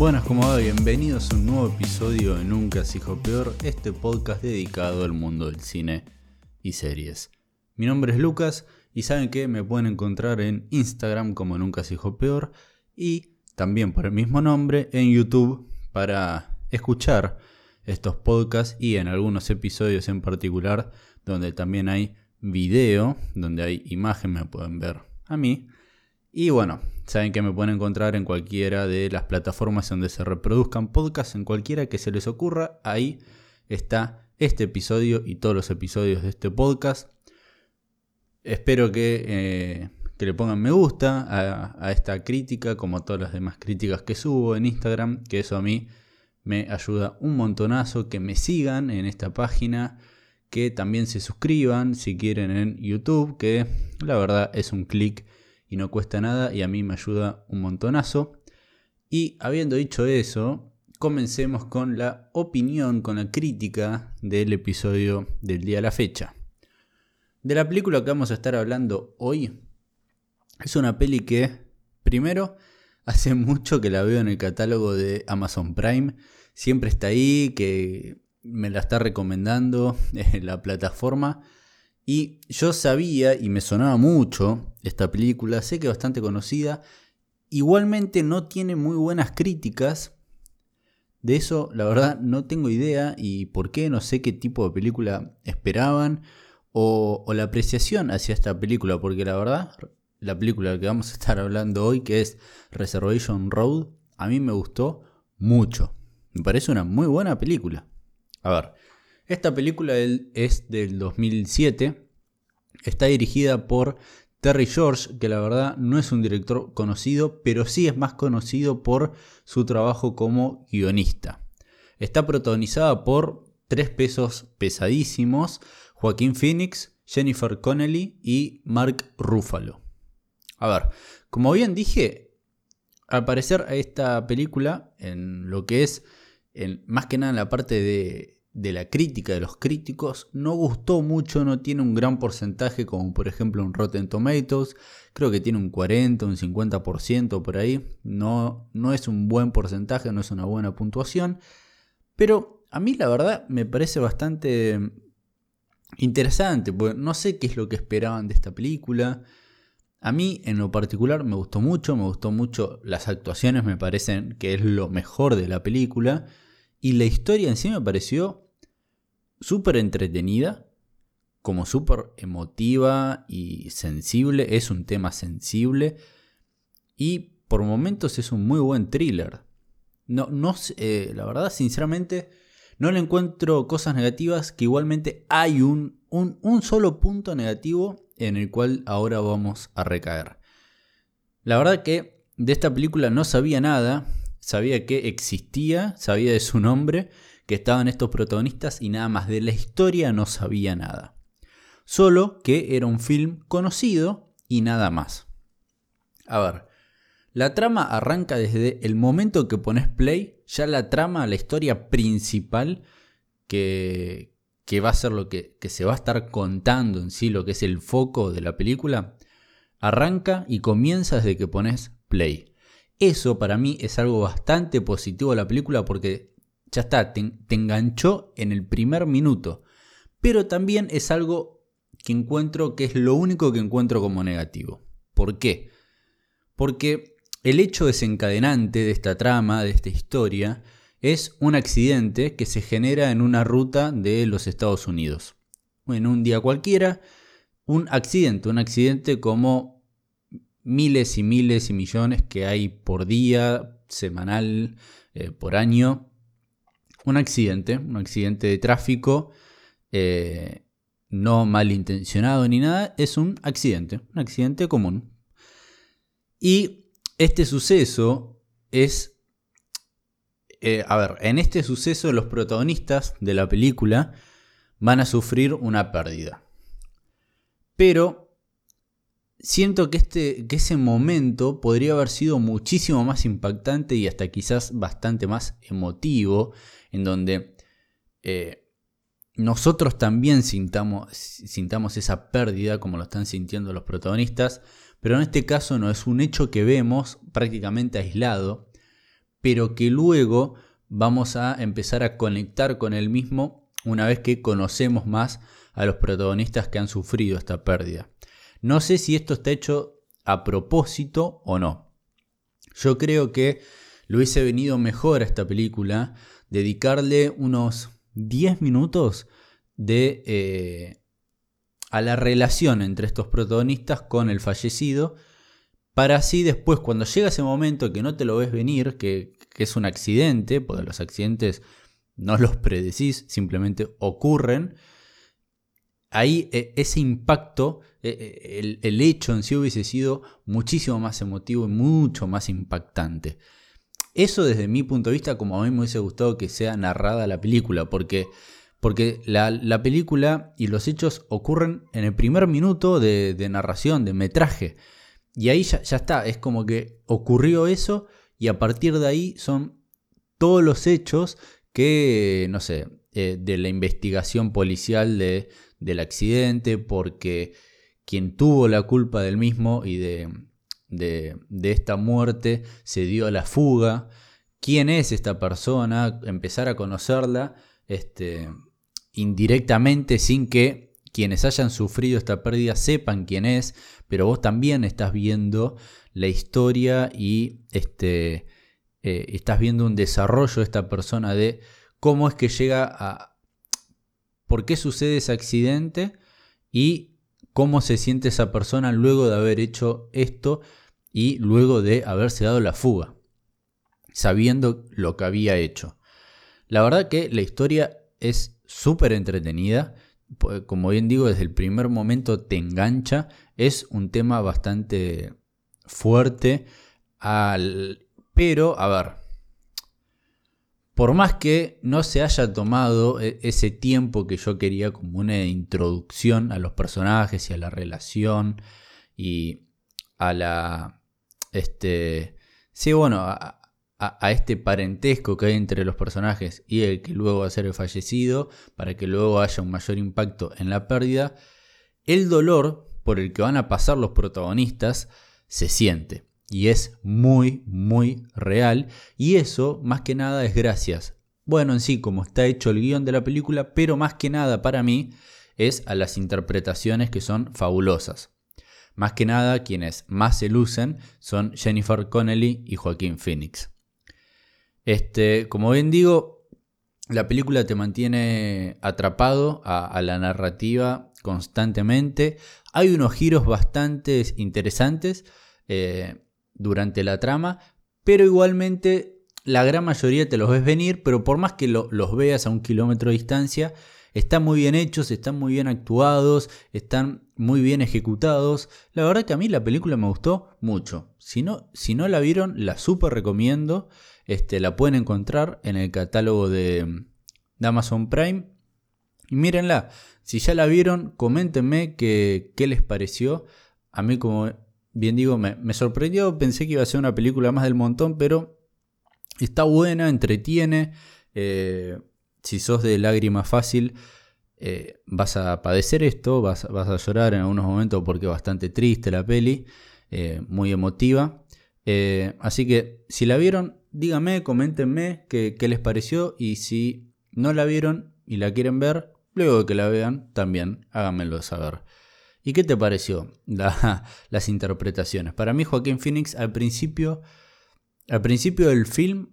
Buenas, como va, bienvenidos a un nuevo episodio de Nunca se hijo peor, este podcast dedicado al mundo del cine y series. Mi nombre es Lucas y saben que me pueden encontrar en Instagram como Nunca se hijo peor y también por el mismo nombre en YouTube para escuchar estos podcasts y en algunos episodios en particular donde también hay video, donde hay imagen, me pueden ver a mí. Y bueno, saben que me pueden encontrar en cualquiera de las plataformas donde se reproduzcan podcasts, en cualquiera que se les ocurra, ahí está este episodio y todos los episodios de este podcast. Espero que, eh, que le pongan me gusta a, a, esta crítica, como todas las demás críticas que subo en Instagram, que eso a mí me ayuda un montonazo, que me sigan en esta página, que también se suscriban si quieren en YouTube, que la verdad es un clic y no cuesta nada y a mí me ayuda un montonazo. Y habiendo dicho eso, comencemos con la opinión, con la crítica del episodio del día a la fecha. De la película que vamos a estar hablando hoy, es una peli que, primero, hace mucho que la veo en el catálogo de Amazon Prime, siempre está ahí, que me la está recomendando en la plataforma. Y yo sabía y me sonaba mucho esta película, sé que es bastante conocida. Igualmente no tiene muy buenas críticas. De eso la verdad no tengo idea y por qué, no sé qué tipo de película esperaban o, o la apreciación hacia esta película, porque la verdad la película que vamos a estar hablando hoy, que es Reservation Road, a mí me gustó mucho. Me parece una muy buena película. A ver, esta película es del 2007. Está dirigida por Terry George, que la verdad no es un director conocido, pero sí es más conocido por su trabajo como guionista. Está protagonizada por tres pesos pesadísimos, Joaquín Phoenix, Jennifer Connelly y Mark Ruffalo. A ver, como bien dije, al parecer esta película, en lo que es más que nada en la parte de, de, la crítica de los críticos, no gustó mucho, no tiene un gran porcentaje como por ejemplo un Rotten Tomatoes, creo que tiene un 40, un 50% por ahí, no, no es un buen porcentaje, no es una buena puntuación, pero a mí la verdad me parece bastante interesante, porque no sé qué es lo que esperaban de esta película. A mí en lo particular me gustó mucho, me gustó mucho las actuaciones, me parecen que es lo mejor de la película. Y la historia en sí me pareció súper entretenida, como súper emotiva y sensible. Es un tema sensible. Y por momentos es un muy buen thriller. No, no, eh, la verdad, sinceramente, no le encuentro cosas negativas, que igualmente hay un, un, un solo punto negativo en el cual ahora vamos a recaer. La verdad que de esta película no sabía nada, sabía que existía, sabía de su nombre, que estaban estos protagonistas y nada más de la historia no sabía nada. Solo que era un film conocido y nada más. A ver, la trama arranca desde el momento que pones play, ya la trama, la historia principal que, que va a ser lo que, se va a estar contando en sí, lo que es el foco de la película, arranca y comienza desde que pones play. Eso para mí es algo bastante positivo de la película porque ya está, te, enganchó en el primer minuto. Pero también es algo que encuentro que es lo único que encuentro como negativo. ¿Por qué? Porque el hecho desencadenante de esta trama, de esta historia, es un accidente que se genera en una ruta de los Estados Unidos. En un día cualquiera, un accidente, un accidente como miles y miles y millones que hay por día, semanal, eh, por año. Un accidente, un accidente de tráfico, eh, no malintencionado ni nada, es un accidente, un accidente común. Y este suceso es eh, a ver, en este suceso los protagonistas de la película van a sufrir una pérdida. Pero siento que, este, que ese momento podría haber sido muchísimo más impactante y hasta quizás bastante más emotivo, en donde eh, nosotros también sintamos, sintamos esa pérdida como lo están sintiendo los protagonistas, pero en este caso no es un hecho que vemos prácticamente aislado pero que luego vamos a empezar a conectar con el mismo una vez que conocemos más a los protagonistas que han sufrido esta pérdida. No sé si esto está hecho a propósito o no. Yo creo que lo hubiese venido mejor a esta película dedicarle unos 10 minutos de, eh, a la relación entre estos protagonistas con el fallecido, para así después, cuando llega ese momento que no te lo ves venir, que, que es un accidente, porque los accidentes no los predecís, simplemente ocurren, ahí e, ese impacto, e, e, el, hecho en sí hubiese sido muchísimo más emotivo y mucho más impactante. Eso desde mi punto de vista, como a mí me hubiese gustado que sea narrada la película, porque, porque la, película y los hechos ocurren en el primer minuto de, narración, de metraje. Y ahí ya, está, es como que ocurrió eso y a partir de ahí son todos los hechos que, no sé, eh, de la investigación policial de, del accidente, porque quien tuvo la culpa del mismo y de, de, esta muerte se dio a la fuga. ¿Quién es esta persona? Empezar a conocerla este, indirectamente sin que quienes hayan sufrido esta pérdida sepan quién es, pero vos también estás viendo la historia y este, eh, estás viendo un desarrollo de esta persona de cómo es que llega a, por qué sucede ese accidente y cómo se siente esa persona luego de haber hecho esto y luego de haberse dado la fuga, sabiendo lo que había hecho. La verdad que la historia es súper entretenida, como bien digo, desde el primer momento te engancha, es un tema bastante fuerte, al... pero a ver, por más que no se haya tomado e, ese tiempo que yo quería como una introducción a los personajes y a la relación y a la este sí bueno a, este parentesco que hay entre los personajes y el que luego va a ser el fallecido para que luego haya un mayor impacto en la pérdida el dolor por el que van a pasar los protagonistas se siente y es muy, muy real. Y eso, más que nada, es gracias. Bueno, en sí, como está hecho el guion de la película, pero más que nada para mí es a las interpretaciones que son fabulosas. Más que nada, quienes más se lucen son Jennifer Connelly y Joaquín Phoenix. Este, como bien digo, la película te mantiene atrapado a, la narrativa constantemente. Hay unos giros bastante interesantes. Eh, durante la trama, pero igualmente la gran mayoría te los ves venir, pero por más que los veas a un kilómetro de distancia, están muy bien hechos, están muy bien actuados, están muy bien ejecutados. La verdad que a mí la película me gustó mucho. Si no, si no la vieron, la súper recomiendo. Este, la pueden encontrar en el catálogo de, de Amazon Prime. Y mírenla, si ya la vieron, coméntenme qué les pareció. A mí como bien digo, me, sorprendió, pensé que iba a ser una película más del montón, pero está buena, entretiene. Eh, si sos de lágrima fácil, eh, vas a padecer esto, vas, a llorar en algunos momentos porque es bastante triste la peli, eh, muy emotiva. así que si la vieron, díganme, coméntenme qué, qué les pareció y si no la vieron y la quieren ver, luego de que la vean, también háganmelo saber. ¿Y qué te pareció las interpretaciones? Para mí Joaquín Phoenix al principio, al principio del film,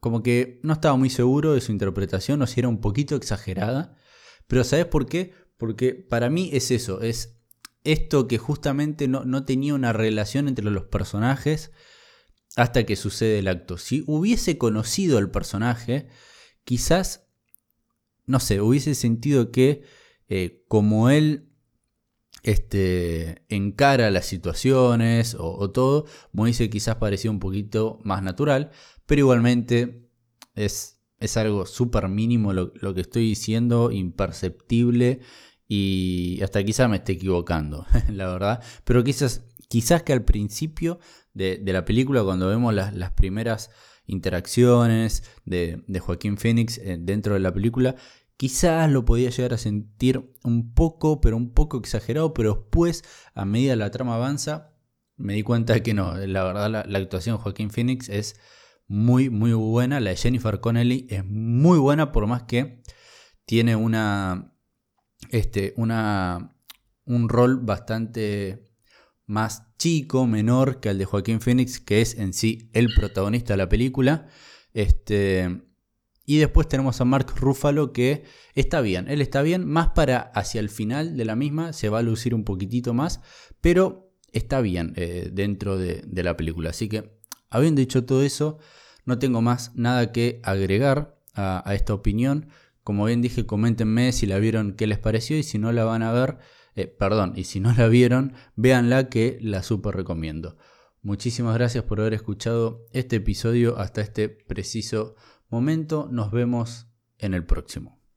como que no estaba muy seguro de su interpretación, o si era un poquito exagerada. Pero ¿sabes por qué? Porque para mí es eso, es esto que justamente no, no tenía una relación entre los personajes hasta que sucede el acto. Si hubiese conocido al personaje, quizás, no sé, hubiese sentido que eh, como él este, encara las situaciones o, todo, Moise quizás parecía un poquito más natural, pero igualmente es, es algo súper mínimo lo, que estoy diciendo, imperceptible y hasta quizás me esté equivocando, la verdad, pero quizás, quizás que al principio de, la película, cuando vemos las, primeras interacciones de, de Joaquín Phoenix eh, dentro de la película, Quizás lo podía llegar a sentir un poco, pero un poco exagerado, pero después, a medida la trama avanza, me di cuenta de que no. La verdad, la, actuación de Joaquín Phoenix es muy, muy buena. La de Jennifer Connelly es muy buena, por más que tiene una. Este, una. un rol bastante más chico, menor que el de Joaquín Phoenix, que es en sí el protagonista de la película. Este, y después tenemos a Mark Ruffalo que está bien, él está bien, más para hacia el final de la misma, se va a lucir un poquitito más, pero está bien eh, dentro de, la película. Así que, habiendo dicho todo eso, no tengo más nada que agregar a, esta opinión. Como bien dije, coméntenme si la vieron, qué les pareció y si no la van a ver, eh, perdón, y si no la vieron, véanla que la super recomiendo. Muchísimas gracias por haber escuchado este episodio hasta este preciso momento. Nos vemos en el próximo.